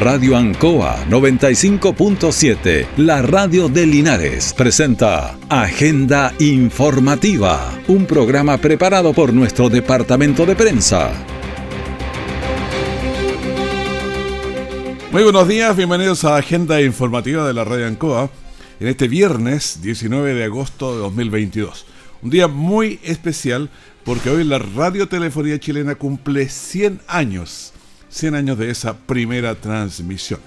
Radio Ancoa 95.7, la radio de Linares, presenta Agenda Informativa, un programa preparado por nuestro departamento de prensa. Muy buenos días, bienvenidos a Agenda Informativa de la Radio Ancoa en este viernes 19 de agosto de 2022. Un día muy especial porque hoy la radiotelefonía chilena cumple 100 años 100 años de esa primera transmisión.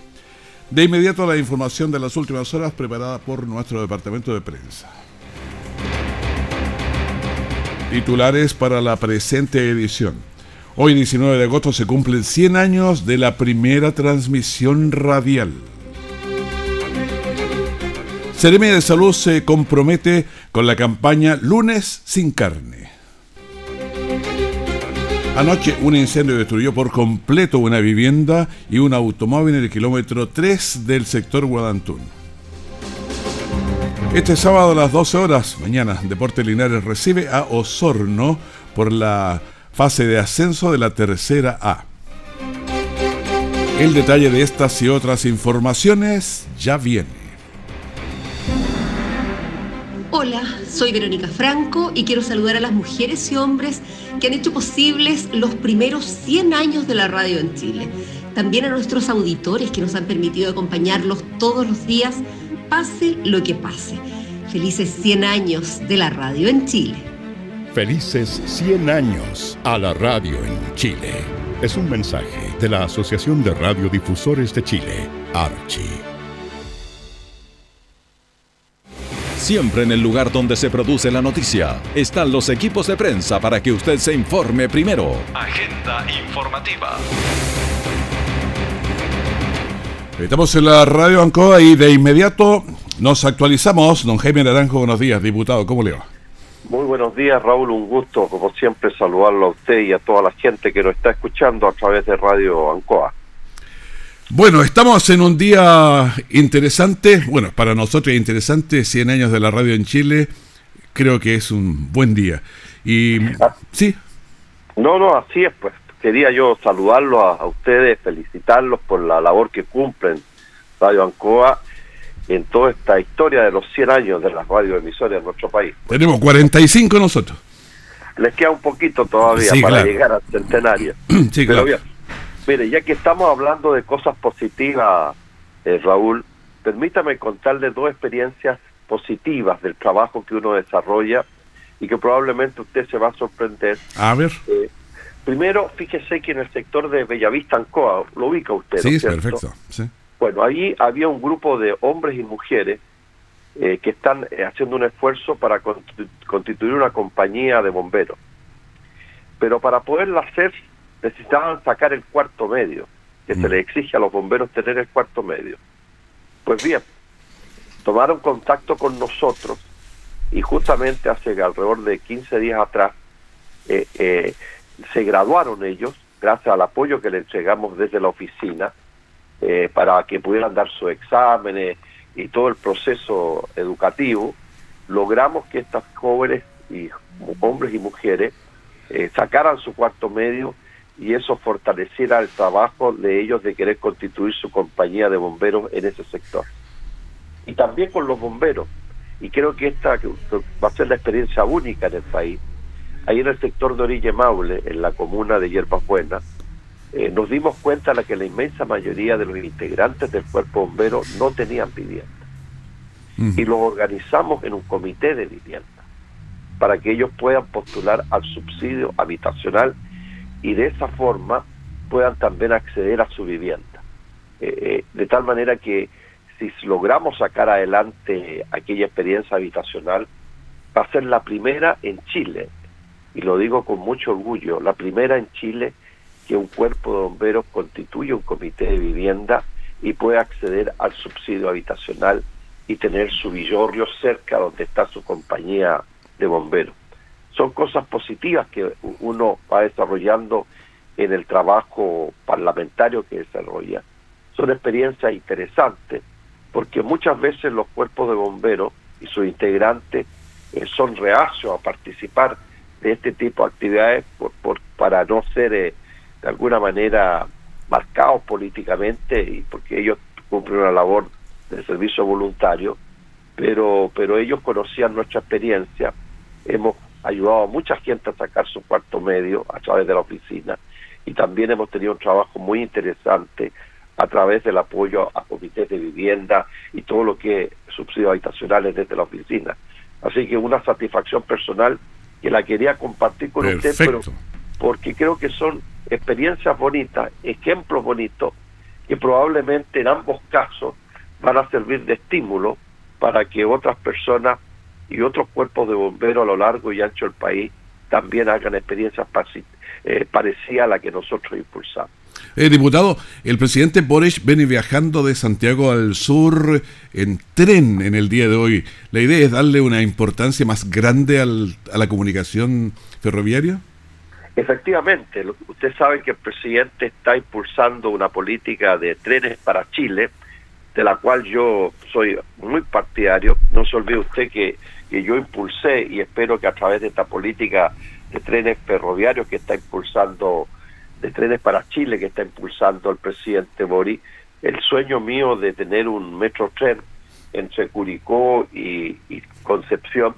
De inmediato la información de las últimas horas preparada por nuestro departamento de prensa. Titulares para la presente edición. Hoy 19 de agosto se cumplen 100 años de la primera transmisión radial. Ceremia de Salud se compromete con la campaña Lunes sin carne. Anoche un incendio destruyó por completo una vivienda y un automóvil en el kilómetro 3 del sector Guadantún. Este sábado a las 12 horas, mañana, Deporte Linares recibe a Osorno por la fase de ascenso de la tercera A. El detalle de estas y otras informaciones ya viene. Hola, soy Verónica Franco y quiero saludar a las mujeres y hombres que han hecho posibles los primeros 100 años de la radio en Chile. También a nuestros auditores que nos han permitido acompañarlos todos los días, pase lo que pase. Felices 100 años de la radio en Chile. Felices 100 años a la radio en Chile. Es un mensaje de la Asociación de Radiodifusores de Chile, Archie. Siempre en el lugar donde se produce la noticia están los equipos de prensa para que usted se informe primero. Agenda informativa. Estamos en la radio Ancoa y de inmediato nos actualizamos. Don Jaime Naranjo, buenos días, diputado, ¿cómo le va? Muy buenos días, Raúl. Un gusto, como siempre, saludarlo a usted y a toda la gente que nos está escuchando a través de Radio Ancoa. Bueno, estamos en un día interesante, bueno, para nosotros interesante, 100 años de la radio en Chile, creo que es un buen día. Y sí. No, no, así es, pues quería yo saludarlos a, ustedes, felicitarlos por la labor que cumplen Radio Ancoa en toda esta historia de los 100 años de las radioemisoras en nuestro país. Tenemos 45 nosotros. Les queda un poquito todavía para llegar al centenario. sí, claro. Mire, ya que estamos hablando de cosas positivas, eh, Raúl, permítame contarle dos experiencias positivas del trabajo que uno desarrolla y que probablemente usted se va a sorprender. A ver. Eh, primero, fíjese que en el sector de Bellavista, Ancoa, lo ubica usted. Sí, perfecto. Sí. Bueno, ahí había un grupo de hombres y mujeres eh, que están haciendo un esfuerzo para constituir una compañía de bomberos. Pero para poderla hacer necesitaban sacar el cuarto medio, que se mm. le exige a los bomberos tener el cuarto medio. Pues bien, tomaron contacto con nosotros y justamente hace alrededor de 15 días atrás eh, eh, se graduaron ellos gracias al apoyo que le entregamos desde la oficina eh, para que pudieran dar sus exámenes y todo el proceso educativo, logramos que estas jóvenes y hombres y mujeres sacaran su cuarto medio y eso fortaleciera el trabajo de ellos de querer constituir su compañía de bomberos en ese sector. Y también con los bomberos, y creo que esta va a ser la experiencia única en el país, ahí en el sector de Orille Maule, en la comuna de Hierbas Buenas, eh, nos dimos cuenta de que la inmensa mayoría de los integrantes del cuerpo bombero no tenían vivienda. Y los organizamos en un comité de vivienda para que ellos puedan postular al subsidio habitacional y de esa forma puedan también acceder a su vivienda. Eh, eh, de tal manera que si logramos sacar adelante aquella experiencia habitacional, va a ser la primera en Chile, y lo digo con mucho orgullo, la primera en Chile que un cuerpo de bomberos constituye un comité de vivienda y puede acceder al subsidio habitacional y tener su villorrio cerca donde está su compañía de bomberos son cosas positivas que uno va desarrollando en el trabajo parlamentario que desarrolla. Son experiencias interesantes porque muchas veces los cuerpos de bomberos y sus integrantes eh, son reacios a participar de este tipo de actividades por, para no ser eh, de alguna manera marcados políticamente y porque ellos cumplen una labor de servicio voluntario, pero, pero ellos conocían nuestra experiencia, hemos ayudado a mucha gente a sacar su cuarto medio a través de la oficina y también hemos tenido un trabajo muy interesante a través del apoyo a comités de vivienda y todo lo que es subsidios habitacionales desde la oficina. Así que una satisfacción personal que la quería compartir con usted, pero porque creo que son experiencias bonitas, ejemplos bonitos, que probablemente en ambos casos van a servir de estímulo para que otras personas y otros cuerpos de bomberos a lo largo y ancho del país también hagan experiencias eh, parecidas a la que nosotros impulsamos. Eh, diputado, el presidente Boris viene viajando de Santiago al sur en tren en el día de hoy. ¿La idea es darle una importancia más grande al, a la comunicación ferroviaria? Efectivamente, usted sabe que el presidente está impulsando una política de trenes para Chile, de la cual yo soy muy partidario. No se olvide usted que, que yo impulsé y espero que a través de esta política de trenes ferroviarios que está impulsando, de trenes para Chile que está impulsando el presidente Bori, el sueño mío de tener un metro tren entre Curicó y, Concepción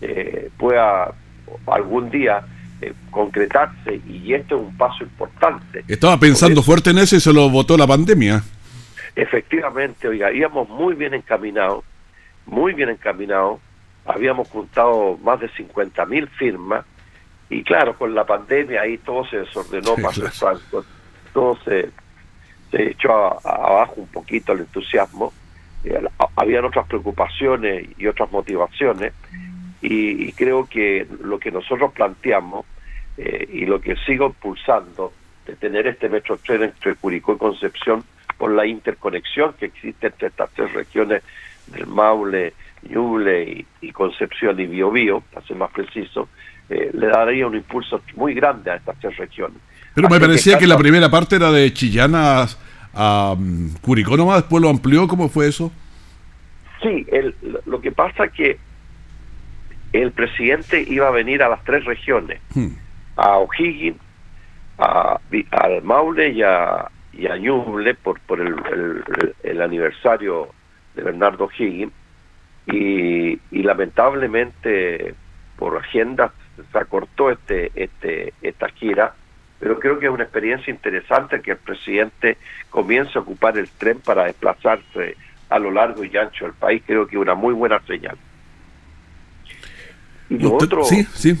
eh, pueda algún día eh, concretarse y este es un paso importante. Estaba pensando fuerte en eso y se lo votó la pandemia. Efectivamente, oiga, íbamos muy bien encaminados, muy bien encaminados, habíamos juntado más de 50 mil firmas y claro, con la pandemia ahí todo se desordenó, más todo se, se echó abajo un poquito el entusiasmo, eh, habían otras preocupaciones y otras motivaciones y, creo que lo que nosotros planteamos eh, y lo que sigo impulsando de tener este metro tren entre Curicó y Concepción por la interconexión que existe entre estas tres regiones del Maule, Ñuble y, Concepción y Biobío, para ser más preciso, eh, le daría un impulso muy grande a estas tres regiones. Pero me parecía que, la primera parte era de Chillana a, um, Curicó nomás, después lo amplió, ¿cómo fue eso? Sí, el, lo que pasa que el presidente iba a venir a las tres regiones, hmm. a O'Higgins, a, al Maule y a, y a Ñuble por, por el, aniversario de Bernardo O'Higgins y, y lamentablemente por agenda se acortó este, este, esta gira, pero creo que es una experiencia interesante que el presidente comience a ocupar el tren para desplazarse a lo largo y ancho del país, creo que es una muy buena señal. Y lo otro, sí, sí,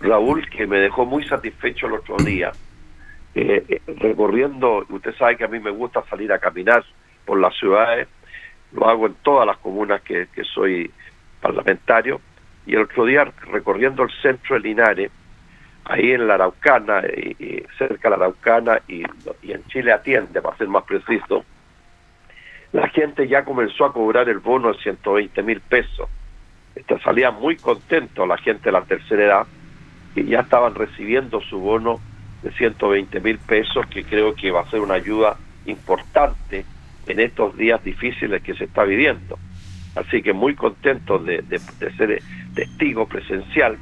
Raúl, que me dejó muy satisfecho el otro día, eh, eh, recorriendo, usted sabe que a mí me gusta salir a caminar por las ciudades, lo hago en todas las comunas que, que soy parlamentario, y el otro día recorriendo el centro de Linares, ahí en la Araucana, y, cerca de la Araucana y, y en Chile atiende, para ser más preciso, la gente ya comenzó a cobrar el bono de 120 mil pesos. Salía muy contento la gente de la tercera edad que ya estaban recibiendo su bono de 120 mil pesos, que creo que va a ser una ayuda importante en estos días difíciles que se está viviendo. Así que muy contento de, ser testigo presencial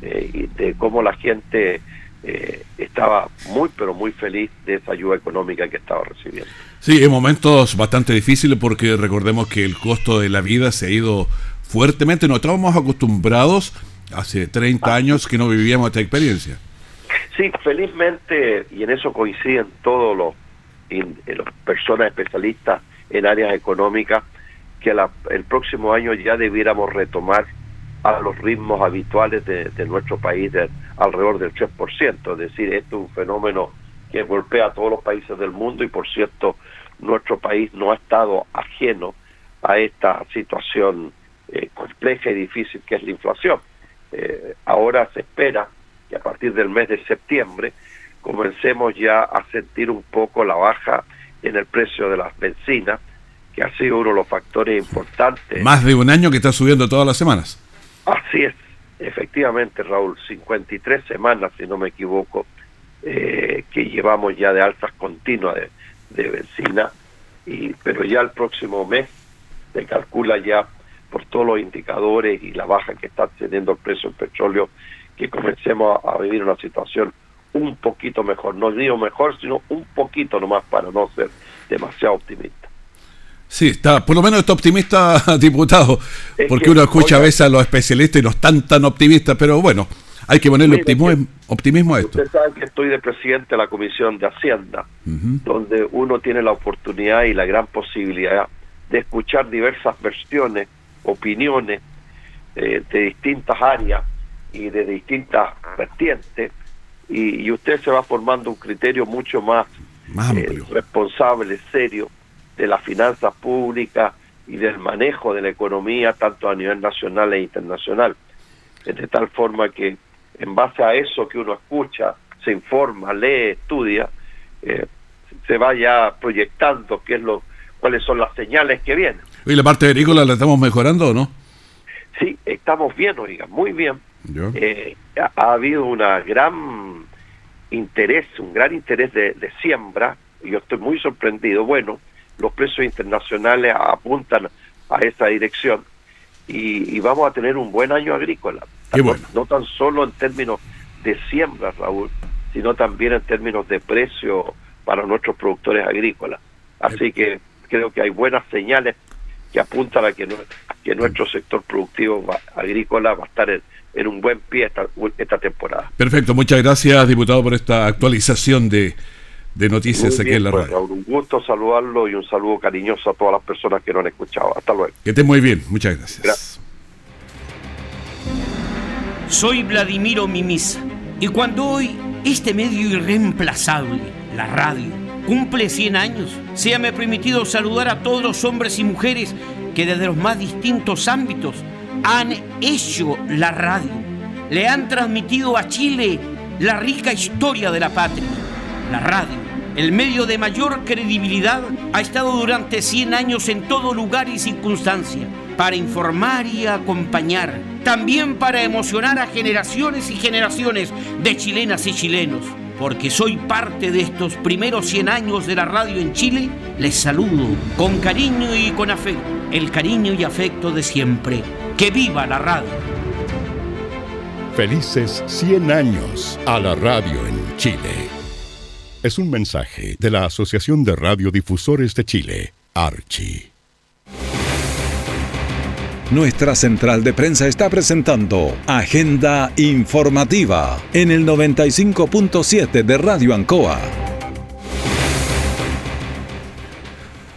eh, y de cómo la gente eh, estaba muy, pero muy feliz de esa ayuda económica que estaba recibiendo. Sí, en momentos bastante difíciles porque recordemos que el costo de la vida se ha ido fuertemente. No estábamos acostumbrados hace 30 ah. años que no vivíamos esta experiencia. Sí, felizmente, y en eso coinciden todos los, los personas especialistas en áreas económicas, que el próximo año ya debiéramos retomar a los ritmos habituales de, nuestro país de alrededor del 3%. Es decir, esto es un fenómeno que golpea a todos los países del mundo y, por cierto, nuestro país no ha estado ajeno a esta situación eh, compleja y difícil que es la inflación. Eh, ahora se espera que a partir del mes de septiembre comencemos ya a sentir un poco la baja en el precio de las bencinas, que ha sido uno de los factores importantes. Más de un año que está subiendo todas las semanas. Así es, efectivamente, Raúl, 53 semanas, si no me equivoco, eh, que llevamos ya de altas continuas de, de bencina, y, pero ya el próximo mes se calcula ya por todos los indicadores y la baja que está teniendo el precio del petróleo, que comencemos a, vivir una situación un poquito mejor. No digo mejor, sino un poquito nomás para no ser demasiado optimista. Sí, está, por lo menos está optimista, diputado, porque uno escucha a veces a los especialistas y no están tan optimistas, pero bueno, hay que ponerle optimismo, optimismo a esto. Usted sabe que estoy de presidente de la Comisión de Hacienda, donde uno tiene la oportunidad y la gran posibilidad de escuchar diversas versiones, opiniones eh, de distintas áreas y de distintas vertientes, y, usted se va formando un criterio mucho más, eh, responsable, serio, de las finanzas públicas y del manejo de la economía, tanto a nivel nacional e internacional. De tal forma que en base a eso que uno escucha, se informa, lee, estudia, eh, se vaya proyectando qué es lo, cuáles son las señales que vienen. ¿Y la parte agrícola la estamos mejorando o no? Sí, estamos bien, oiga, muy bien. Eh, ha, habido una gran interés, un gran interés de, de siembra, y yo estoy muy sorprendido. Bueno, los precios internacionales apuntan a esa dirección y, vamos a tener un buen año agrícola. No tan solo en términos de siembra, Raúl, sino también en términos de precio para nuestros productores agrícolas. Así que creo que hay buenas señales que apuntan a que, que nuestro sector productivo agrícola va a estar en, un buen pie esta, esta temporada. Perfecto, muchas gracias, diputado, por esta actualización de de noticias aquí en la pues, radio. un gusto saludarlo y un saludo cariñoso a todas las personas que nos han escuchado. Hasta luego. Que esté muy bien, muchas gracias. Soy Vladimiro Mimisa y cuando hoy este medio irreemplazable, la radio, cumple 100 años, se me permitido saludar a todos los hombres y mujeres que desde los más distintos ámbitos han hecho la radio, le han transmitido a Chile la rica historia de la patria, la radio el medio de mayor credibilidad, ha estado durante 100 años en todo lugar y circunstancia, para informar y acompañar, también para emocionar a generaciones y generaciones de chilenas y chilenos. Porque soy parte de estos primeros 100 años de la radio en Chile, les saludo con cariño y con afecto, el cariño y afecto de siempre. ¡Que viva la radio! Felices 100 años a la radio en Chile es un mensaje de la Asociación de Radiodifusores de Chile, Archi. Nuestra central de prensa está presentando Agenda Informativa en el 95.7 de Radio Ancoa.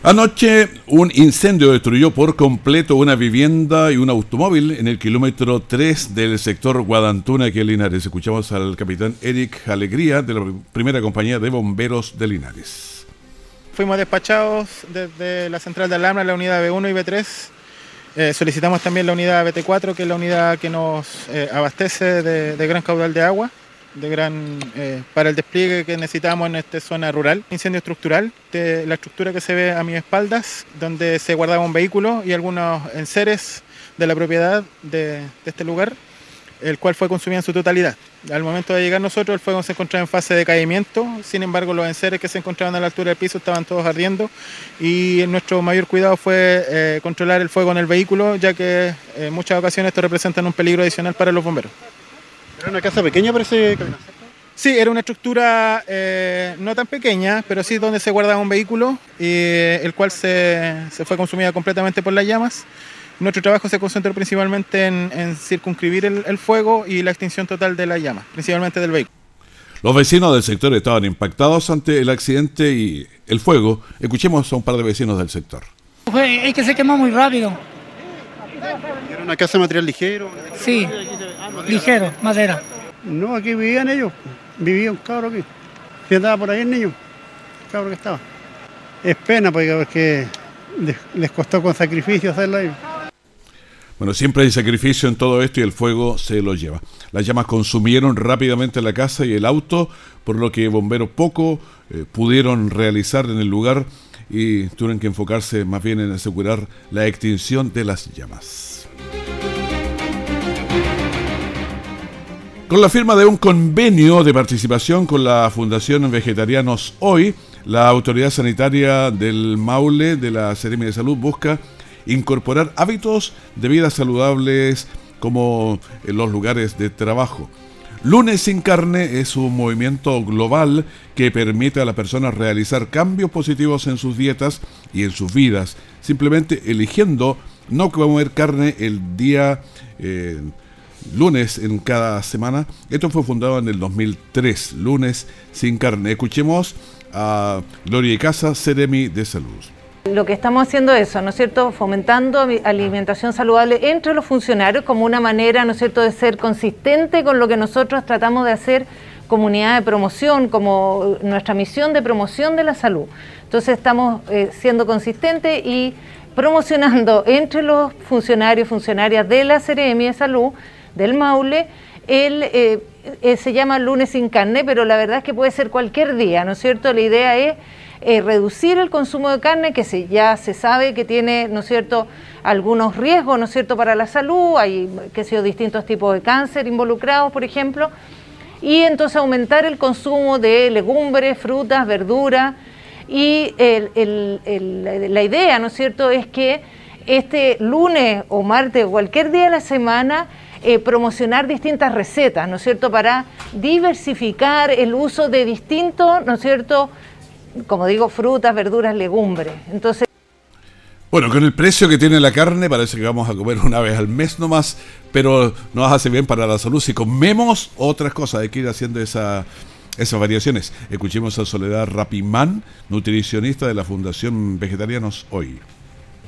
Anoche un incendio destruyó por completo una vivienda y un automóvil en el kilómetro 3 del sector Guadantuna aquí en Linares. Escuchamos al capitán Eric Alegría de la primera compañía de bomberos de Linares. Fuimos despachados desde la central de alarma, la unidad B1 y B3. Eh, solicitamos también la unidad BT4, que es la unidad que nos eh, abastece de gran caudal de agua de gran eh, para el despliegue que necesitamos en esta zona rural. Incendio estructural, de la estructura que se ve a mis espaldas, donde se guardaba un vehículo y algunos enseres de la propiedad de, este lugar, el cual fue consumido en su totalidad. Al momento de llegar nosotros, el fuego se encontraba en fase de caimiento, sin embargo los enseres que se encontraban a la altura del piso estaban todos ardiendo y nuestro mayor cuidado fue eh, controlar el fuego en el vehículo, ya que en muchas ocasiones esto representa un peligro adicional para los bomberos. ¿Era una casa pequeña parece? Sí, era una estructura eh, no tan pequeña, pero sí donde se guardaba un vehículo, y, el cual se, fue consumida completamente por las llamas. Nuestro trabajo se concentró principalmente en, circunscribir el, fuego y la extinción total de la llama, principalmente del vehículo. Los vecinos del sector estaban impactados ante el accidente y el fuego. Escuchemos a un par de vecinos del sector. Es que se quemó muy rápido. ¿Era una casa de material ligero? Sí, ligero, madera. No, aquí vivían ellos. Vivía un cabro aquí. Si andaba por ahí el niño, el cabro que estaba. Es pena porque, les costó con sacrificio hacerlo ahí. Bueno, siempre hay sacrificio en todo esto y el fuego se lo lleva. Las llamas consumieron rápidamente la casa y el auto, por lo que bomberos poco eh, pudieron realizar en el lugar y tuvieron que enfocarse más bien en asegurar la extinción de las llamas. Con la firma de un convenio de participación con la Fundación Vegetarianos Hoy, la autoridad sanitaria del Maule de la Seremi de Salud busca incorporar hábitos de vida saludables como en los lugares de trabajo. Lunes sin carne es un movimiento global que permite a las personas realizar cambios positivos en sus dietas y en sus vidas, simplemente eligiendo no comer carne el día eh, lunes en cada semana. Esto fue fundado en el 2003, lunes sin carne. Escuchemos a Gloria Casa, Ceremi de Salud. Lo que estamos haciendo es eso, ¿no es cierto? Fomentando alimentación saludable entre los funcionarios como una manera, ¿no es cierto?, de ser consistente con lo que nosotros tratamos de hacer comunidad de promoción, como nuestra misión de promoción de la salud. Entonces estamos eh, siendo consistentes y promocionando entre los funcionarios, funcionarias de la Seremi de Salud, del Maule, el, eh, eh, se llama lunes sin carne, pero la verdad es que puede ser cualquier día, ¿no es cierto? La idea es eh, reducir el consumo de carne, que se, ya se sabe que tiene, ¿no es cierto?, algunos riesgos, ¿no es cierto?, para la salud, hay, que sé distintos tipos de cáncer involucrados, por ejemplo, y entonces aumentar el consumo de legumbres, frutas, verduras, y la idea, ¿no es cierto?, es que este lunes o martes o cualquier día de la semana eh, promocionar distintas recetas, ¿no es cierto?, para diversificar el uso de distintos, ¿no es cierto?, como digo, frutas, verduras, legumbres. Entonces, bueno, con el precio que tiene la carne parece que vamos a comer una vez al mes nomás, pero nos hace bien para la salud. Si comemos otras cosas, hay que ir haciendo esa, esas variaciones. Escuchemos a Soledad Rapimán, nutricionista de la Fundación Vegetarianos Hoy.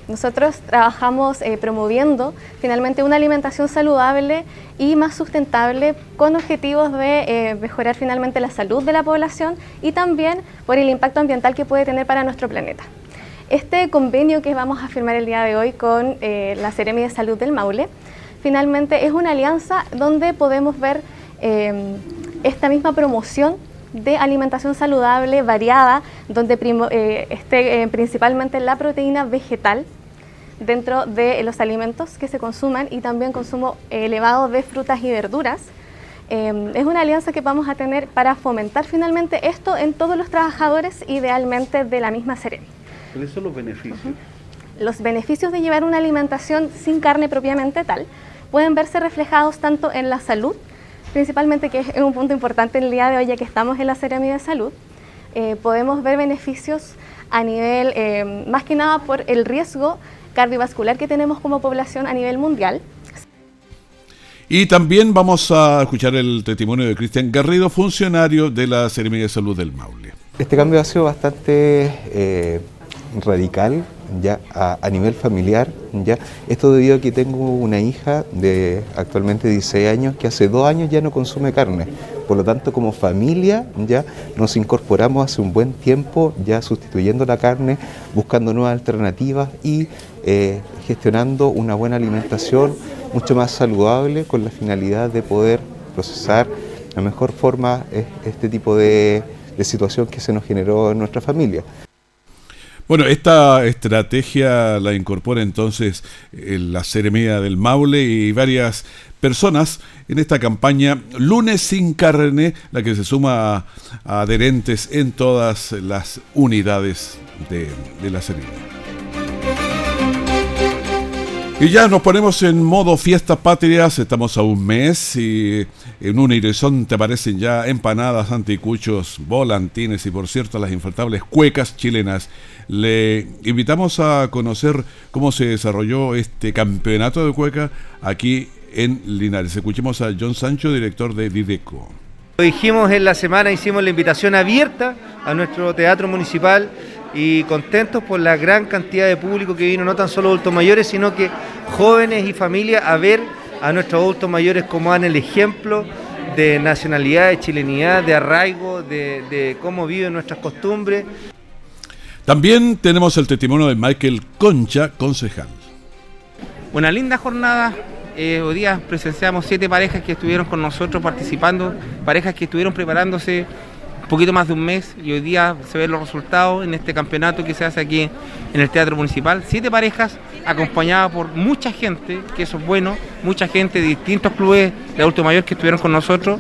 Nosotros trabajamos eh, promoviendo finalmente una alimentación saludable y más sustentable con objetivos de eh, mejorar finalmente la salud de la población y también por el impacto ambiental que puede tener para nuestro planeta. Este convenio que vamos a firmar el día de hoy con eh, la Seremi de Salud del Maule, finalmente es una alianza donde podemos ver esta misma promoción de alimentación saludable, variada, donde esté principalmente la proteína vegetal, dentro de los alimentos que se consuman y también consumo elevado de frutas y verduras. Em, es una alianza que vamos a tener para fomentar finalmente esto en todos los trabajadores, idealmente de la misma serie. ¿Cuáles son los beneficios? Los beneficios de llevar una alimentación sin carne propiamente tal pueden verse reflejados tanto en la salud, principalmente que es un punto importante el día de hoy ya que estamos en la ceremonia de salud, eh, podemos ver beneficios a nivel, em, más que nada por el riesgo cardiovascular que tenemos como población a nivel mundial. Y también vamos a escuchar el testimonio de Cristian Garrido, funcionario de la Ceremonia de Salud del Maule. Este cambio ha sido bastante eh, radical ya a, nivel familiar ya esto debido a que tengo una hija de actualmente 16 años que hace dos años ya no consume carne por lo tanto como familia ya nos incorporamos hace un buen tiempo ya sustituyendo la carne buscando nuevas alternativas y eh, gestionando una buena alimentación mucho más saludable con la finalidad de poder procesar la mejor forma este tipo de situación que se nos generó en nuestra familia. Bueno, esta estrategia la incorpora entonces eh, la Ceremía del Maule y varias personas en esta campaña Lunes sin carne, la que se suma a, adherentes en todas las unidades de, la Ceremía. Y ya nos ponemos en modo fiestas patrias, estamos a un mes y en un horizonte aparecen ya empanadas, anticuchos, volantines y por cierto las infaltables cuecas chilenas. Le invitamos a conocer cómo se desarrolló este campeonato de cueca aquí en Linares. Escuchemos a John Sancho, director de Dideco. Lo dijimos en la semana, hicimos la invitación abierta a nuestro teatro municipal y contentos por la gran cantidad de público que vino, no tan solo adultos mayores, sino que jóvenes y familias a ver a nuestros adultos mayores como dan el ejemplo de nacionalidad, de chilenidad, de arraigo, de, cómo viven nuestras costumbres. También tenemos el testimonio de Michael Concha, concejal. Una linda jornada. Eh, hoy día presenciamos siete parejas que estuvieron con nosotros participando, parejas que estuvieron preparándose poquito más de un mes y hoy día se ven los resultados en este campeonato que se hace aquí en el Teatro Municipal. Siete parejas acompañadas por mucha gente, que eso es bueno, mucha gente de distintos clubes de adulto mayor que estuvieron con nosotros.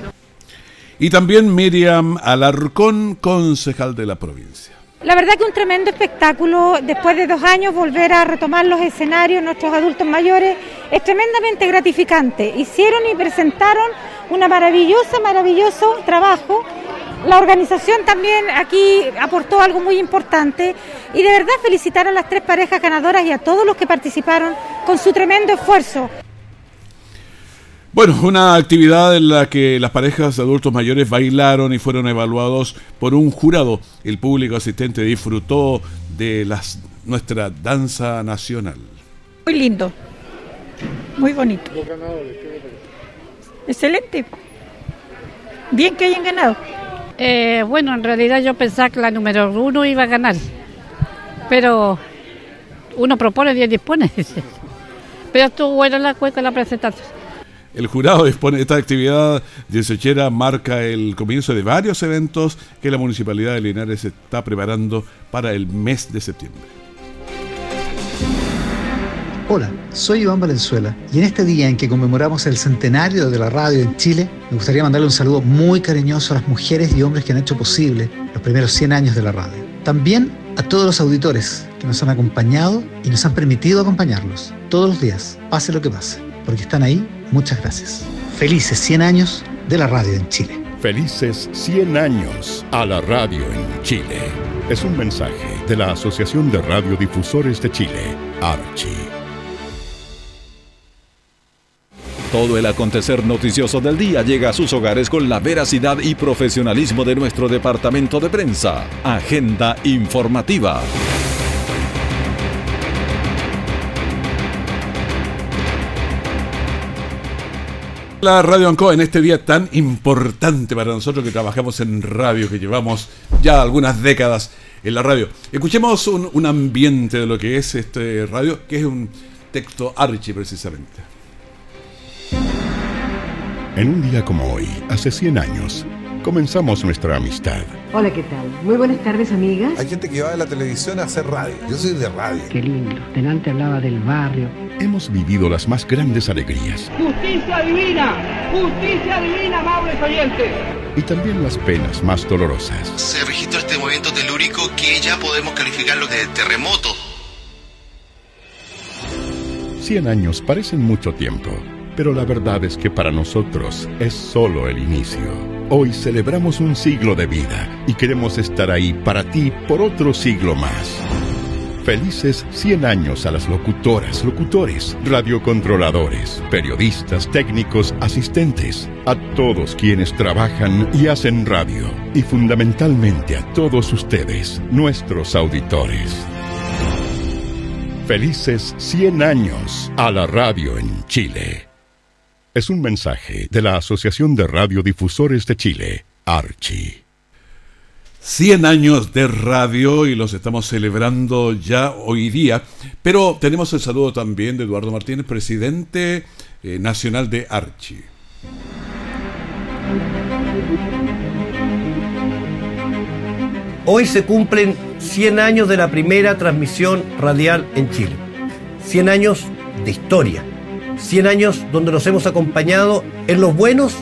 Y también Miriam Alarcón, concejal de la provincia. La verdad que un tremendo espectáculo, después de dos años volver a retomar los escenarios, nuestros adultos mayores, es tremendamente gratificante. Hicieron y presentaron una maravillosa, maravilloso trabajo. La organización también aquí aportó algo muy importante y de verdad felicitaron a las tres parejas ganadoras y a todos los que participaron con su tremendo esfuerzo. Bueno, una actividad en la que las parejas de adultos mayores bailaron y fueron evaluados por un jurado. El público asistente disfrutó de las, nuestra danza nacional. Muy lindo, muy bonito. Excelente. Bien que hayan ganado. Eh, bueno, en realidad yo pensaba que la número uno iba a ganar, pero uno propone, Dios dispone. pero estuvo buena la cueca la presentación. El jurado dispone de esta actividad dieciochera marca el comienzo de varios eventos que la Municipalidad de Linares está preparando para el mes de septiembre. Hola, soy Iván Valenzuela y en este día en que conmemoramos el centenario de la radio en Chile, me gustaría mandarle un saludo muy cariñoso a las mujeres y hombres que han hecho posible los primeros 100 años de la radio. También a todos los auditores que nos han acompañado y nos han permitido acompañarlos todos los días, pase lo que pase, porque están ahí Muchas gracias. Felices 100 años de la radio en Chile. Felices 100 años a la radio en Chile. Es un mensaje de la Asociación de Radiodifusores de Chile, Archi. Todo el acontecer noticioso del día llega a sus hogares con la veracidad y profesionalismo de nuestro departamento de prensa. Agenda informativa. La Radio Ancoa en este día tan importante para nosotros que trabajamos en radio, que llevamos ya algunas décadas en la radio. Escuchemos un, un ambiente de lo que es este radio, que es un texto archi precisamente. En un día como hoy, hace 100 años, comenzamos nuestra amistad. Hola, ¿qué tal? Muy buenas tardes, amigas. Hay gente que va de la televisión a hacer radio. Yo soy de radio. Qué lindo. Delante hablaba del barrio. Hemos vivido las más grandes alegrías. Justicia divina, justicia divina, amables oyentes. Y también las penas más dolorosas. Se registró este movimiento telúrico que ya podemos calificarlo de terremoto. 100 años parecen mucho tiempo, pero la verdad es que para nosotros es solo el inicio. Hoy celebramos un siglo de vida y queremos estar ahí para ti por otro siglo más. Felices 100 años a las locutoras, locutores, radiocontroladores, periodistas, técnicos, asistentes, a todos quienes trabajan y hacen radio y fundamentalmente a todos ustedes, nuestros auditores. Felices 100 años a la radio en Chile es un mensaje de la Asociación de Radiodifusores de Chile, Archi. 100 años de radio y los estamos celebrando ya hoy día, pero tenemos el saludo también de Eduardo Martínez, presidente eh, nacional de Archi. Hoy se cumplen 100 años de la primera transmisión radial en Chile. 100 años de historia 100 años donde nos hemos acompañado en los buenos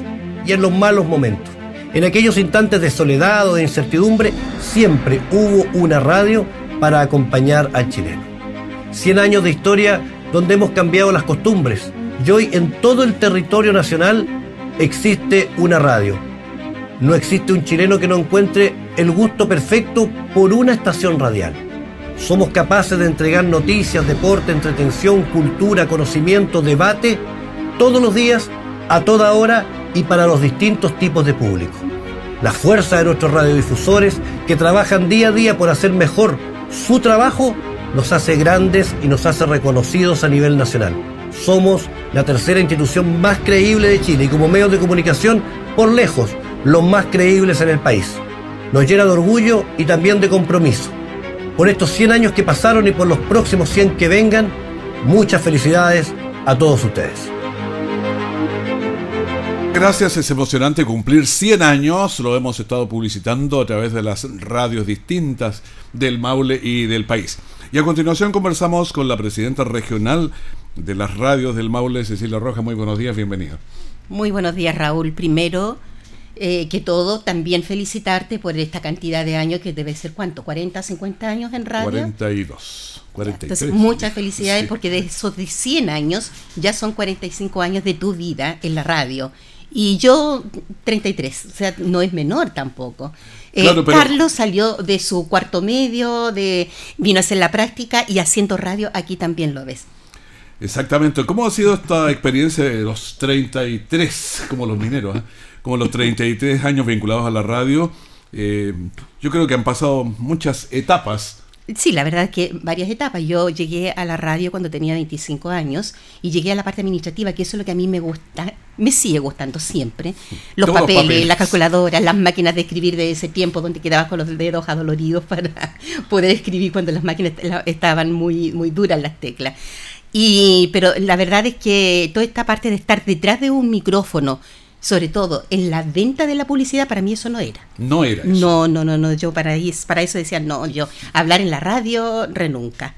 y en los malos momentos. En aquellos instantes de soledad o de incertidumbre, siempre hubo una radio para acompañar al chileno. 100 años de historia donde hemos cambiado las costumbres y hoy en todo el territorio nacional existe una radio. No existe un chileno que no encuentre el gusto perfecto por una estación radial. Somos capaces de entregar noticias, deporte, entretención, cultura, conocimiento, debate, todos los días, a toda hora y para los distintos tipos de público. La fuerza de nuestros radiodifusores que trabajan día a día por hacer mejor su trabajo nos hace grandes y nos hace reconocidos a nivel nacional. Somos la tercera institución más creíble de Chile y como medios de comunicación, por lejos, los más creíbles en el país. Nos llena de orgullo y también de compromiso por estos 100 años que pasaron y por los próximos 100 que vengan, muchas felicidades a todos ustedes. Gracias, es emocionante cumplir 100 años, lo hemos estado publicitando a través de las radios distintas del Maule y del país. Y a continuación conversamos con la presidenta regional de las radios del Maule, Cecilia Roja. Muy buenos días, bienvenida. Muy buenos días, Raúl. Primero, eh, que todo, también felicitarte por esta cantidad de años que debe ser cuánto, 40, 50 años en radio. 42, 43. Entonces, muchas felicidades porque de esos de 100 años ya son 45 años de tu vida en la radio. Y yo 33, o sea, no es menor tampoco. Eh, Claro, pero- Carlos salió de su cuarto medio, de vino a hacer la práctica y haciendo radio aquí también lo ves. Exactamente. ¿Cómo ha sido esta experiencia de los 33, como los mineros, eh? Como los 33 años vinculados a la radio? Eh, yo creo que han pasado muchas etapas. Sí, la verdad es que varias etapas. Yo llegué a la radio cuando tenía 25 años y llegué a la parte administrativa, que eso es lo que a mí me gusta, me sigue gustando siempre. Los papeles, las calculadoras, las máquinas de escribir de ese tiempo donde quedabas con los dedos adoloridos para poder escribir cuando las máquinas estaban muy, muy duras las teclas. Y, pero la verdad es que toda esta parte de estar detrás de un micrófono, sobre todo en la venta de la publicidad, para mí eso no era. No era eso. No, no, no, no, yo para, para eso decía, no, yo hablar en la radio, renunca.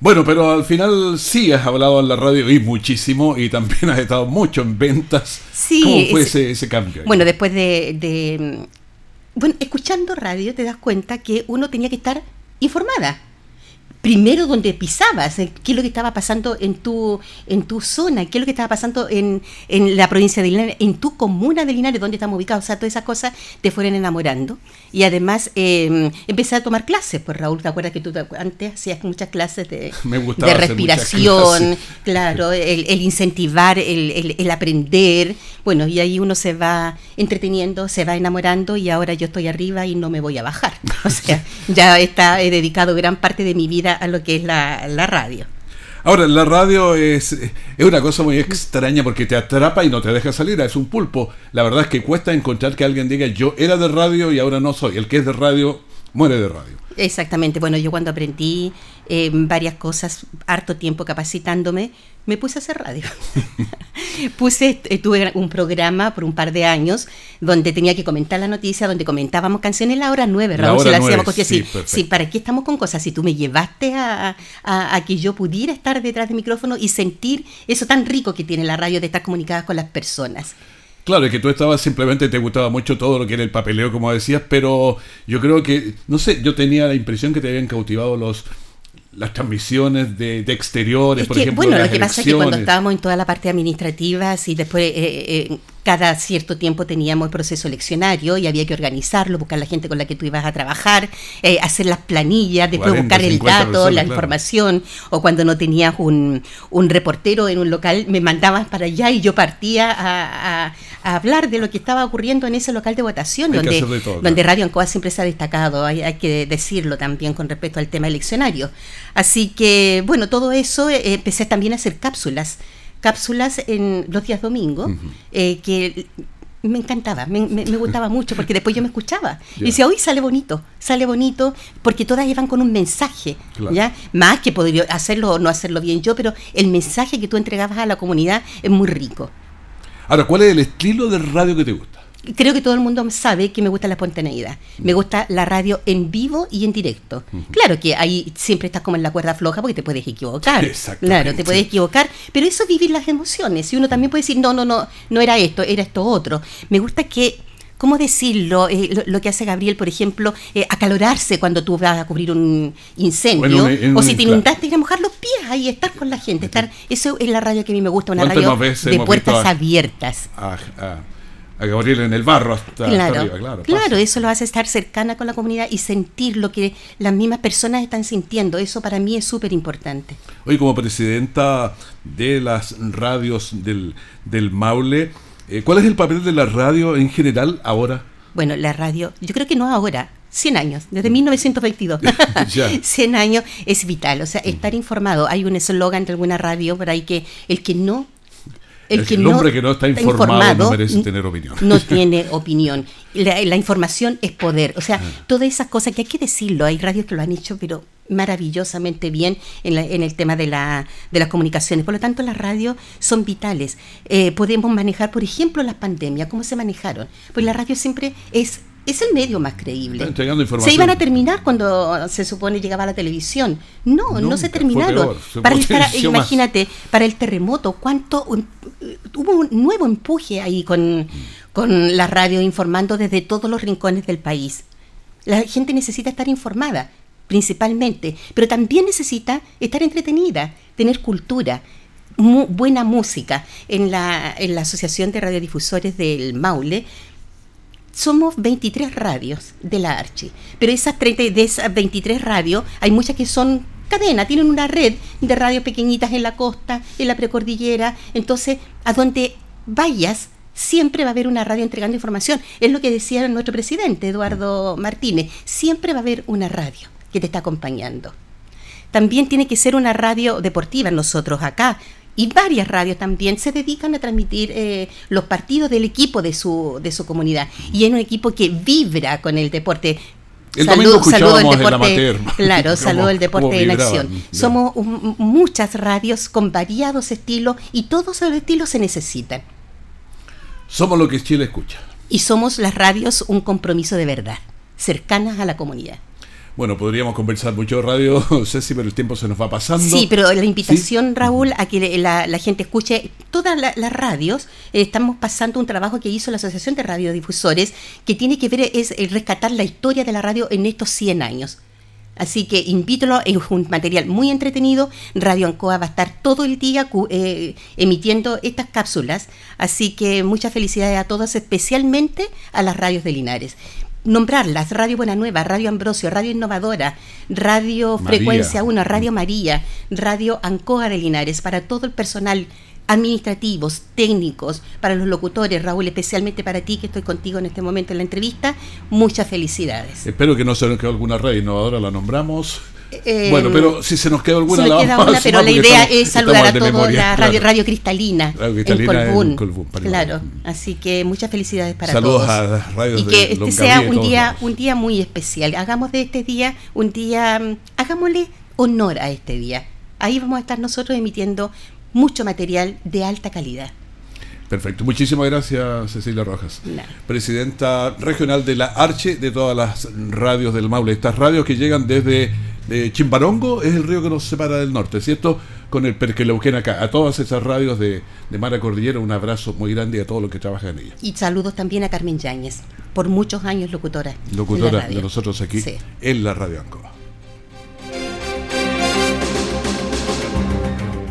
Bueno, pero al final sí has hablado en la radio y muchísimo y también has estado mucho en ventas. Sí, ¿Cómo fue es- ese, ese cambio? Bueno, después de, de, mm, Bueno, escuchando radio te das cuenta que uno tenía que estar informada. Primero donde pisabas, eh, qué es lo que estaba pasando en tu, en tu zona, qué es lo que estaba pasando en, en la provincia de Linares, en tu comuna de Linares, donde estamos ubicados. O sea, todas esas cosas te fueron enamorando. Y además eh, empecé a tomar clases, pues Raúl, ¿te acuerdas que tú te- antes hacías muchas clases de, Me de respiración, claro, el, el incentivar, el, el- el aprender, bueno, y ahí uno se va entreteniendo, se va enamorando y ahora yo estoy arriba y no me voy a bajar. O sea, ya está, he dedicado gran parte de mi vida a lo que es la, la radio. Ahora, la radio es, es una cosa muy extraña porque te atrapa y no te deja salir. Es un pulpo. La verdad es que cuesta encontrar que alguien diga yo era de radio y ahora no soy. El que es de radio muere de radio. Exactamente, bueno, yo cuando aprendí eh, varias cosas, harto tiempo capacitándome, me puse a hacer radio. puse, eh, tuve un programa por un par de años donde tenía que comentar la noticia, donde comentábamos canciones la hora nueve, La Raúl, hora si la nueve, hacíamos porque sí, sí, perfecto. sí, ¿para qué estamos con cosas? Si tú me llevaste a, a- a que yo pudiera estar detrás del micrófono y sentir eso tan rico que tiene la radio de estar comunicada con las personas. Claro, es que tú estabas simplemente, te gustaba mucho todo lo que era el papeleo, como decías, pero yo creo que, no sé, yo tenía la impresión que te habían cautivado los las transmisiones de, de exteriores, Es por que, ejemplo, bueno, las lo que pasa es que cuando estábamos en toda la parte administrativa, y después eh, eh, cada cierto tiempo teníamos el proceso eleccionario y había que organizarlo, buscar la gente con la que tú ibas a trabajar, eh, hacer las planillas, después 40, buscar el 50 dato, personas, la claro. información, o cuando no tenías un, un reportero en un local, me mandabas para allá y yo partía a, a- a hablar de lo que estaba ocurriendo en ese local de votación, Hay donde, hacer de todo, donde claro. Radio Ancoa siempre se ha destacado, hay, hay que decirlo también con respecto al tema eleccionario. Así que, bueno, todo eso, eh, empecé también a hacer cápsulas, cápsulas en los días domingos, eh, que me encantaba, me, me- me gustaba mucho, porque después yo me escuchaba. Y decía, hoy sale bonito, sale bonito, porque todas iban con un mensaje, Claro. ¿ya? Más que podría hacerlo o no hacerlo bien yo, pero el mensaje que tú entregabas a la comunidad es muy rico. Ahora, ¿cuál es el estilo de radio que te gusta? Creo que todo el mundo sabe que me gusta la espontaneidad. Me gusta la radio en vivo y en directo. Claro que ahí siempre estás como en la cuerda floja porque te puedes equivocar. Claro, te puedes equivocar, pero eso es vivir las emociones. Y uno también puede decir, no, no, no, no era esto, era esto otro. Me gusta que, ¿cómo decirlo? Eh, lo, lo que hace Gabriel, por ejemplo, eh, acalorarse cuando tú vas a cubrir un incendio. Bueno, en- en o si te inundaste, ir a mojar los pies ahí, estar con la gente. estar Eso es la radio que a mí me gusta, una ¿Cuántas radio de puertas abiertas. A, a- a Gabriel en el barro hasta, hasta Claro, arriba, claro. claro, pasa. eso lo hace estar cercana con la comunidad y sentir lo que las mismas personas están sintiendo. Eso para mí es súper importante. Hoy como presidenta de las radios del, del Maule, eh, ¿cuál es el papel de la radio en general ahora? Bueno, la radio, yo creo que no ahora, 100 años, desde 1922. Ya. 100 años es vital, o sea, estar informado. Hay un eslogan de alguna radio por ahí que el que no... El, hombre que no está informado, no merece tener opinión. no tiene opinión. La, la información es poder. O sea, todas esas cosas que hay que decirlo. Hay radios que lo han hecho, pero maravillosamente bien en, la- en el tema de, la, de las comunicaciones. Por lo tanto, las radios son vitales. Eh, podemos manejar, por ejemplo, las pandemias, cómo se manejaron. Pues la radio siempre es... Es el medio más creíble. Está entregando información. Se iban a terminar cuando se supone llegaba la televisión. No, no se terminaron. se para el, imagínate, para el terremoto, cuánto hubo un nuevo empuje ahí con, con la radio informando desde todos los rincones del país. La gente necesita estar informada, principalmente, pero también necesita estar entretenida, tener cultura, buena música. En la, en la Asociación de Radiodifusores del Maule somos 23 radios de la Archi, pero esas 30, de esas 23 radios hay muchas que son cadena, tienen una red de radios pequeñitas en la costa, en la precordillera, entonces a donde vayas siempre va a haber una radio entregando información. Es lo que decía nuestro presidente, Eduardo Martínez, siempre va a haber una radio que te está acompañando. También tiene que ser una radio deportiva. Nosotros acá y varias radios también se dedican a transmitir eh, los partidos del equipo de su, de su comunidad. Y es un equipo que vibra con el deporte. El saludo, saludo el deporte, claro, saludo el deporte en acción. Somos muchas radios con variados estilos y todos los estilos se necesitan. Somos lo que Chile escucha. Y somos las radios un compromiso de verdad, cercanas a la comunidad. Bueno, podríamos conversar mucho radio, Ceci, pero el tiempo se nos va pasando. Sí, pero la invitación, Raúl, a que la, gente escuche todas las radios. Eh, estamos pasando un trabajo que hizo la Asociación de Radiodifusores, que tiene que ver, es rescatar la historia de la radio en estos 100 años. Así que invítalo, es un material muy entretenido. Radio Ancoa va a estar todo el día eh, emitiendo estas cápsulas. Así que muchas felicidades a todos, especialmente a las radios de Linares nombrarlas, Radio Buena Nueva, Radio Ambrosio, Radio Innovadora, Radio Frecuencia 1, Radio María, Radio Ancoa de Linares, para todo el personal administrativos, técnicos, para los locutores, Raúl, especialmente para ti que estoy contigo en este momento en la entrevista, muchas felicidades. Espero que no se nos quede alguna radio innovadora, la nombramos. Eh, bueno, pero si se nos queda alguna, se queda una, pero la idea es saludar a todos la radio, radio Cristalina, en Colbún. claro, así que muchas felicidades para Saludos todos. a radios y que este sea un día, un día muy especial. Hagamos de este día un día, mm, hagámosle honor a este día. Ahí vamos a estar nosotros emitiendo mucho material de alta calidad. Perfecto. Muchísimas gracias, Cecilia Rojas. Presidenta regional de la Arche de todas las radios del Maule. Estas radios que llegan desde Chimbarongo, es el río que nos separa del norte, ¿cierto? Con el Perqueleuquén acá. A todas esas radios de, de Mara Cordillera, un abrazo muy grande a todos los que trabajan en ella. Y saludos también a Carmen Yáñez, por muchos años locutora. Locutora de nosotros aquí en la Radio Ancoa.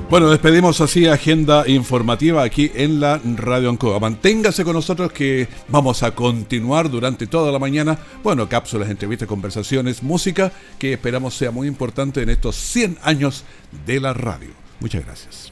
Bueno, despedimos así agenda informativa aquí en la Radio Ancoa. Manténgase con nosotros que vamos a continuar durante toda la mañana. Bueno, cápsulas, entrevistas, conversaciones, música que esperamos sea muy importante en estos 100 años de la radio. Muchas gracias.